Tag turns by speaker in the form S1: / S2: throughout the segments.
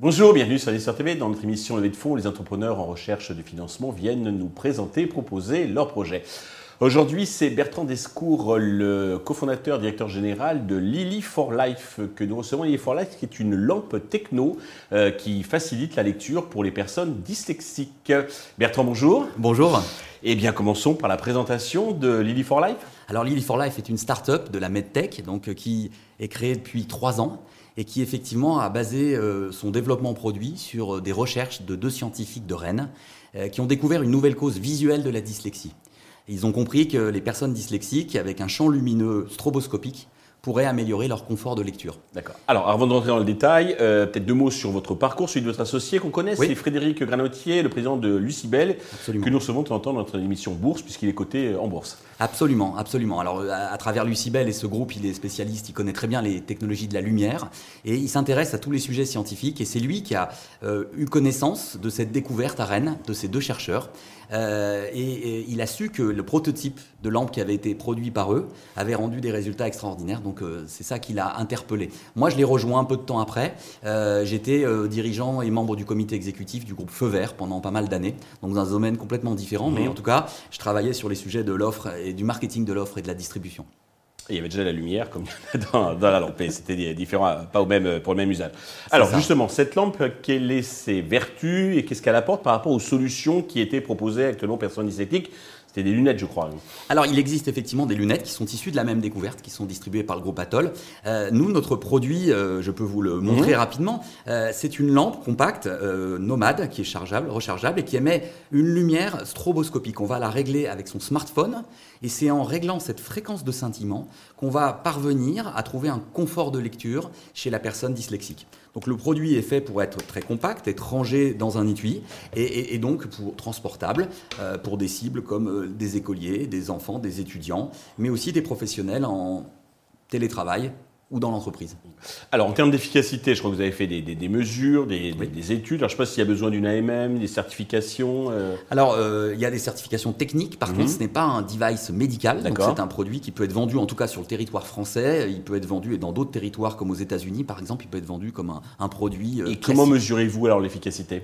S1: Bonjour, bienvenue sur l'Histoire TV. Dans notre émission Levée de fonds, les entrepreneurs en recherche de financement viennent nous présenter proposer leurs projets. Aujourd'hui, c'est Bertrand Descours, le cofondateur, directeur général de Lily for Life, que nous recevons. Lily for Life, qui est une lampe techno euh, qui facilite la lecture pour les personnes dyslexiques. Bertrand, bonjour.
S2: Bonjour.
S1: Eh bien, commençons par la présentation de Lily for Life.
S2: Alors, Lily for Life est une start-up de la MedTech, donc, euh, qui est créée depuis trois ans et qui effectivement a basé euh, son développement produit sur des recherches de deux scientifiques de Rennes qui ont découvert une nouvelle cause visuelle de la dyslexie. Ils ont compris que les personnes dyslexiques, avec un champ lumineux stroboscopique, pourraient améliorer leur confort de lecture.
S1: D'accord. Alors, avant de rentrer dans le détail, euh, peut-être deux mots sur votre parcours, celui de votre associé qu'on connaît, c'est Frédéric Granotier, le président de Lucibel, que nous recevons de temps en temps dans notre émission Bourse, puisqu'il est coté en bourse.
S2: Absolument, absolument. Alors, à, travers Lucibel et ce groupe, il est spécialiste, il connaît très bien les technologies de la lumière, et il s'intéresse à tous les sujets scientifiques, et c'est lui qui a euh, eu connaissance de cette découverte à Rennes, de ces deux chercheurs, euh, et, il a su que le prototype de lampe qui avait été produit par eux avait rendu des résultats extraordinaires. Donc euh, c'est ça qui l'a interpellé. Moi, je l'ai rejoint un peu de temps après. Euh, j'étais dirigeant et membre du comité exécutif du groupe Feu Vert pendant pas mal d'années, donc dans un domaine complètement différent. Mais mhm. en tout cas, je travaillais sur les sujets de l'offre et du marketing de l'offre et de la distribution
S1: il y avait déjà la lumière comme dans, dans la lampe. C'était différent, pas au même, pour le même usage. Alors justement, cette lampe, quelles sont ses vertus et qu'est-ce qu'elle apporte par rapport aux solutions qui étaient proposées actuellement aux personnes dyslexiques? C'était des lunettes, je crois.
S2: Alors, il existe effectivement des lunettes qui sont issues de la même découverte, qui sont distribuées par le groupe Atoll. Euh, nous, notre produit, euh, je peux vous le montrer mhm. rapidement, euh, c'est une lampe compacte, nomade, qui est chargeable, rechargeable, et qui émet une lumière stroboscopique. On va la régler avec son smartphone, et c'est en réglant cette fréquence de scintillement qu'on va parvenir à trouver un confort de lecture chez la personne dyslexique. Donc le produit est fait pour être très compact, être rangé dans un étui et, donc pour transportable pour des cibles comme des écoliers, des enfants, des étudiants, mais aussi des professionnels en télétravail ou dans l'entreprise.
S1: Alors en termes d'efficacité, je crois que vous avez fait des, mesures, des, études. Alors je ne sais pas s'il y a besoin d'une AMM, des certifications.
S2: Euh. Alors euh, il y a des certifications techniques. Par contre, mhm. ce n'est pas un device médical. Donc c'est un produit qui peut être vendu, en tout cas sur le territoire français. Il peut être vendu et dans d'autres territoires comme aux États-Unis, par exemple, il peut être vendu comme un, produit.
S1: Euh, et comment mesurez-vous alors l'efficacité?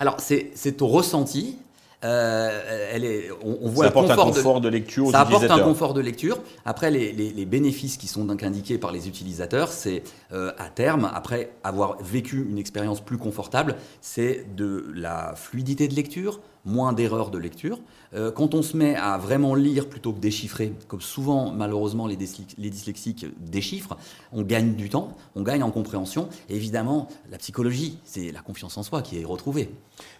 S2: Alors, c'est au ressenti. Euh, elle est,
S1: on, voit ça apporte un confort de, lecture aux
S2: Ça apporte un confort de lecture. Après, les, les, bénéfices qui sont donc indiqués par les utilisateurs, c'est euh, à terme, après avoir vécu une expérience plus confortable, c'est de la fluidité de lecture, moins d'erreurs de lecture. Euh, quand on se met à vraiment lire plutôt que déchiffrer, comme souvent malheureusement les, dyslexiques déchiffrent, on gagne du temps, on gagne en compréhension. Et évidemment, la psychologie, c'est la confiance en soi qui est retrouvée.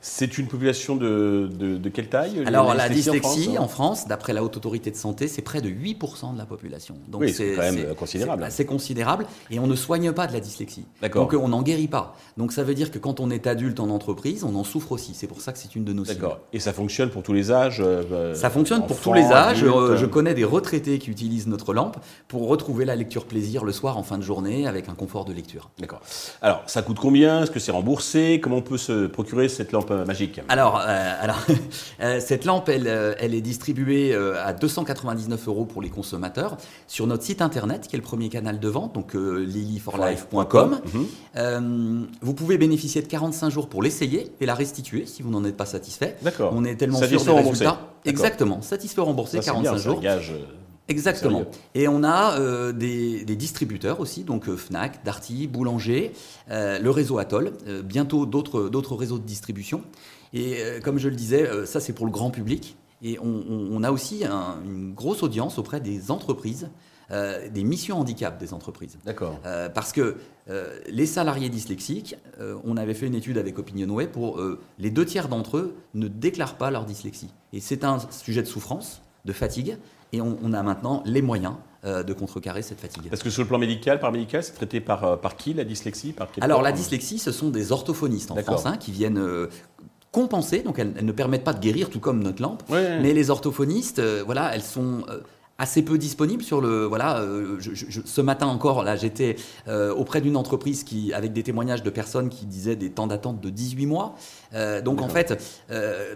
S1: C'est une population de, de, quelle taille
S2: Alors la dyslexie en France, d'après la Haute Autorité de Santé, c'est près de 8% de la population.
S1: Donc oui, c'est quand même considérable.
S2: C'est considérable et on ne soigne pas de la dyslexie. Donc on n'en guérit pas. Donc ça veut dire que quand on est adulte en entreprise, on en souffre aussi. C'est pour ça que c'est une de nos cibles.
S1: Et ça fonctionne pour tous les âges euh,
S2: euh, Ça fonctionne pour tous les âges. Euh, je, connais des retraités qui utilisent notre lampe pour retrouver la lecture plaisir le soir en fin de journée avec un confort de lecture.
S1: D'accord. Alors, ça coûte combien? Est-ce que c'est remboursé? Comment on peut se procurer cette lampe magique?
S2: Alors, alors cette lampe, elle, elle est distribuée à 299 euros pour les consommateurs sur notre site internet qui est le premier canal de vente, donc lilyforlife.com. Mhm. vous pouvez bénéficier de 45 jours pour l'essayer et la restituer si vous n'en êtes pas satisfait.
S1: D'accord.
S2: On est tellement sûr des résultats. Exactement, satisfait remboursé, 45 jours.
S1: Gage, euh,
S2: Exactement. Et on a euh, des, distributeurs aussi, donc euh, Fnac, Darty, Boulanger, le réseau Atoll, bientôt d'autres réseaux de distribution. Et comme je le disais, ça c'est pour le grand public. Et on, a aussi une grosse audience auprès des entreprises euh, des missions handicap des entreprises.
S1: D'accord.
S2: Euh, parce que euh, les salariés dyslexiques, on avait fait une étude avec Opinionway pour les deux tiers d'entre eux ne déclarent pas leur dyslexie. Et c'est un sujet de souffrance, de fatigue, et on, a maintenant les moyens de contrecarrer cette fatigue.
S1: Parce que sur le plan médical, paramédical, c'est traité par, par qui la dyslexie par
S2: Alors la dyslexie, ce sont des orthophonistes en France hein, qui viennent compenser, donc elles, ne permettent pas de guérir tout comme notre lampe, mais les orthophonistes, voilà, elles sont assez peu disponible sur le voilà euh, ce matin encore là j'étais euh, auprès d'une entreprise qui avec des témoignages de personnes qui disaient des temps d'attente de 18 mois. Euh, donc en fait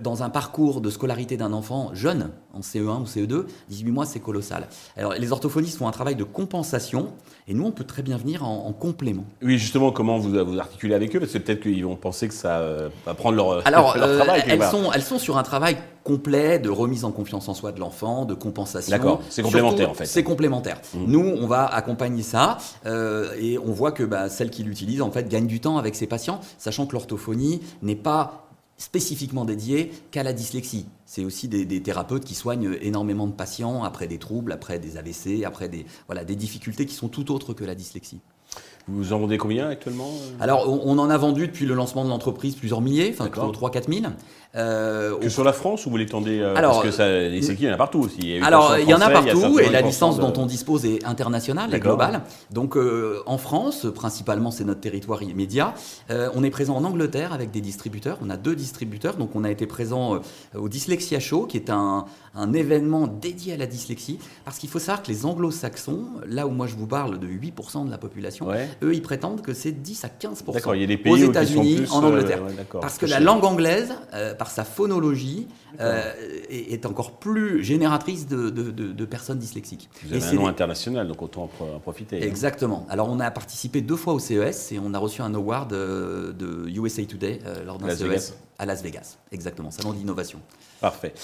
S2: dans un parcours de scolarité d'un enfant jeune en CE1 ou CE2 18 mois c'est colossal. Alors les orthophonistes font un travail de compensation et nous on peut très bien venir en, complément.
S1: Oui justement comment vous vous articulez avec eux? Parce que peut-être qu'ils vont penser que ça va prendre leur,
S2: alors,
S1: leur travail
S2: elles sont elles sont sur un travail complet de remise en confiance en soi de l'enfant, de compensation.
S1: D'accord, c'est complémentaire en fait.
S2: C'est complémentaire. Mmh. Nous, on va accompagner ça euh, et on voit que bah, celle qui l'utilise en fait gagne du temps avec ses patients, sachant que l'orthophonie n'est pas spécifiquement dédiée qu'à la dyslexie. C'est aussi des, thérapeutes qui soignent énormément de patients après des troubles, après des AVC, après des, voilà, des difficultés qui sont tout autres que la dyslexie.
S1: Vous en vendez combien actuellement
S2: euh? Alors, on, en a vendu depuis le lancement de l'entreprise plusieurs milliers, enfin 3-4 000.
S1: Euh, que sur la France ou vous l'étendez euh, alors, Parce que ça, les il y en a partout aussi.
S2: Il alors, il y en a partout et la licence dont on dispose est internationale, et globale. Donc, euh, en France, principalement, c'est notre territoire immédiat. on est présent en Angleterre avec des distributeurs. On a deux distributeurs. Donc, on a été présent au Dyslexia Show, qui est un, un événement dédié à la dyslexie. Parce qu'il faut savoir que les anglo-saxons, là où moi je vous parle de 8% de la population, eux, ils prétendent que c'est 10 à 15%
S1: il y a des pays
S2: aux États-Unis, en Angleterre. parce que la langue anglaise, sa phonologie, euh, est, encore plus génératrice de, personnes dyslexiques.
S1: Vous avez un nom international, donc autant en profiter.
S2: Hein. Exactement. Alors on a participé deux fois au CES et on a reçu un award euh, de, USA Today euh, lors d'un CES à Las Vegas. Exactement, salon d'innovation.
S1: Parfait.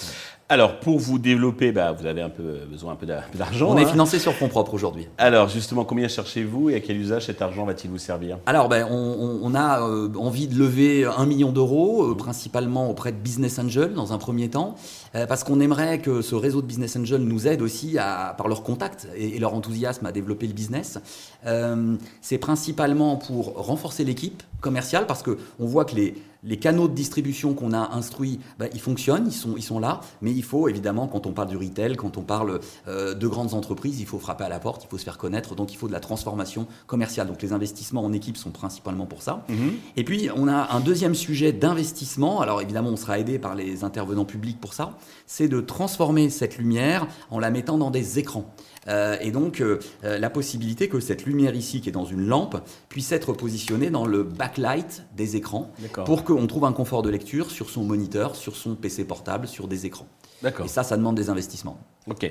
S1: Alors, pour vous développer, bah, vous avez un peu besoin un peu d'argent.
S2: On est hein. financé sur fonds propres aujourd'hui.
S1: Alors, justement, combien cherchez-vous et à quel usage cet argent va-t-il vous servir?
S2: Alors, ben, on, a envie de lever un million d'euros, principalement auprès de Business Angel dans un premier temps. Euh, parce qu'on aimerait que ce réseau de Business Angels nous aide aussi à, par leur contact et, leur enthousiasme à développer le business. Euh, c'est principalement pour renforcer l'équipe commerciale parce qu'on voit que les, les canaux de distribution qu'on a instruits, bah, ils fonctionnent, ils sont, ils sont là, mais il faut évidemment, quand on parle du retail, quand on parle euh, de grandes entreprises, il faut frapper à la porte, il faut se faire connaître, donc il faut de la transformation commerciale. Donc les investissements en équipe sont principalement pour ça. Mhm. Et puis on a un deuxième sujet d'investissement, alors évidemment on sera aidé par les intervenants publics pour ça, c'est de transformer cette lumière en la mettant dans des écrans. Euh, et donc euh, euh, la possibilité que cette lumière ici, qui est dans une lampe, puisse être positionnée dans le backlight des écrans pour qu'on trouve un confort de lecture sur son moniteur, sur son PC portable, sur des écrans. Et ça, ça demande des investissements.
S1: Ok.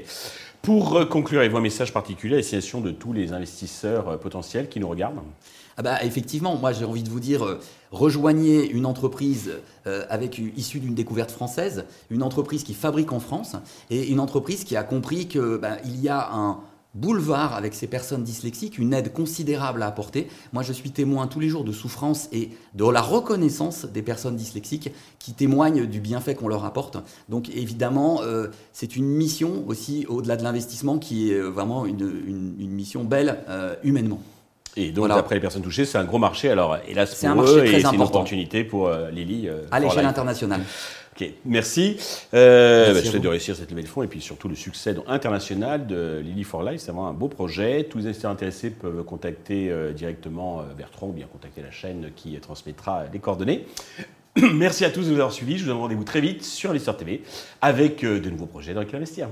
S1: Pour conclure, avez-vous un message particulier à destination de tous les investisseurs potentiels qui nous regardent
S2: ah bah, Effectivement, moi j'ai envie de vous dire, euh, rejoignez une entreprise euh, avec, issue d'une découverte française, une entreprise qui fabrique en France, et une entreprise qui a compris qu'il bah, y a un boulevard avec ces personnes dyslexiques, une aide considérable à apporter. Moi, je suis témoin tous les jours de souffrance et de la reconnaissance des personnes dyslexiques qui témoignent du bienfait qu'on leur apporte. Donc, évidemment, euh, c'est une mission aussi, au-delà de l'investissement, qui est vraiment une, mission belle humainement.
S1: Et donc, après les personnes touchées, c'est un gros marché. Alors, hélas pour un eux, et c'est une opportunité pour euh, Lily.
S2: Euh, à l'échelle internationale.
S1: Ok, merci. Euh, bah, je souhaite de réussir cette levée de fonds et puis surtout le succès international de Lily for Life. C'est vraiment un beau projet. Tous les investisseurs intéressés peuvent contacter directement Bertrand ou bien contacter la chaîne qui transmettra les coordonnées. merci à tous de nous avoir suivis. Je vous donne rendez-vous très vite sur Investor TV avec de nouveaux projets dans lesquels investir.